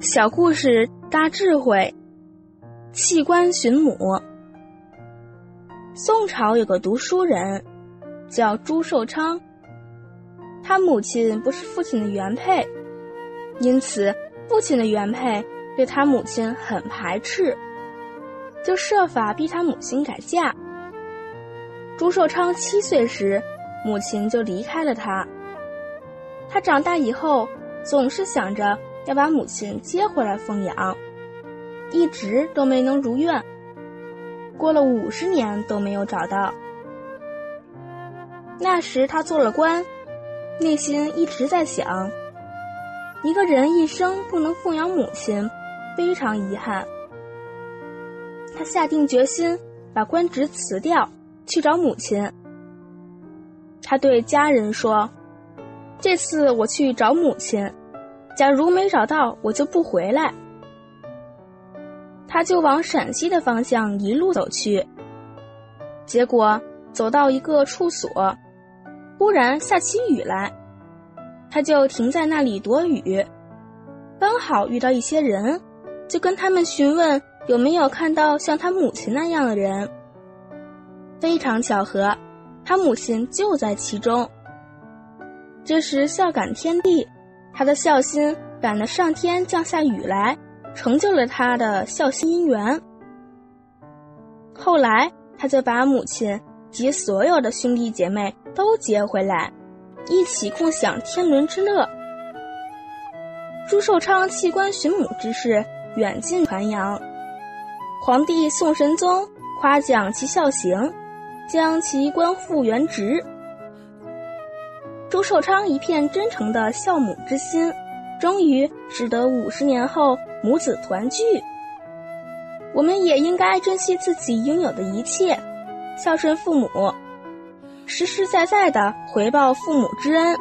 小故事大智慧，弃官寻母。宋朝有个读书人，叫朱寿昌。他母亲不是父亲的原配，因此父亲的原配对他母亲很排斥，就设法逼他母亲改嫁。朱寿昌七岁时，母亲就离开了他。他长大以后，总是想着。要把母亲接回来奉养，一直都没能如愿。过了五十年都没有找到。那时他做了官，内心一直在想：一个人一生不能奉养母亲，非常遗憾。他下定决心把官职辞掉，去找母亲。他对家人说：“这次我去找母亲。”假如没找到，我就不回来。他就往陕西的方向一路走去。结果走到一个处所，忽然下起雨来，他就停在那里躲雨。刚好遇到一些人，就跟他们询问有没有看到像他母亲那样的人。非常巧合，他母亲就在其中。这时孝感天地。他的孝心感得上天降下雨来，成就了他的孝心姻缘。后来，他就把母亲及所有的兄弟姐妹都接回来，一起共享天伦之乐。朱寿昌弃官寻母之事远近传扬，皇帝宋神宗夸奖其孝行，将其官复原职。朱寿昌一片真诚的孝母之心，终于使得五十年后母子团聚。我们也应该珍惜自己拥有的一切，孝顺父母，实实在在的回报父母之恩。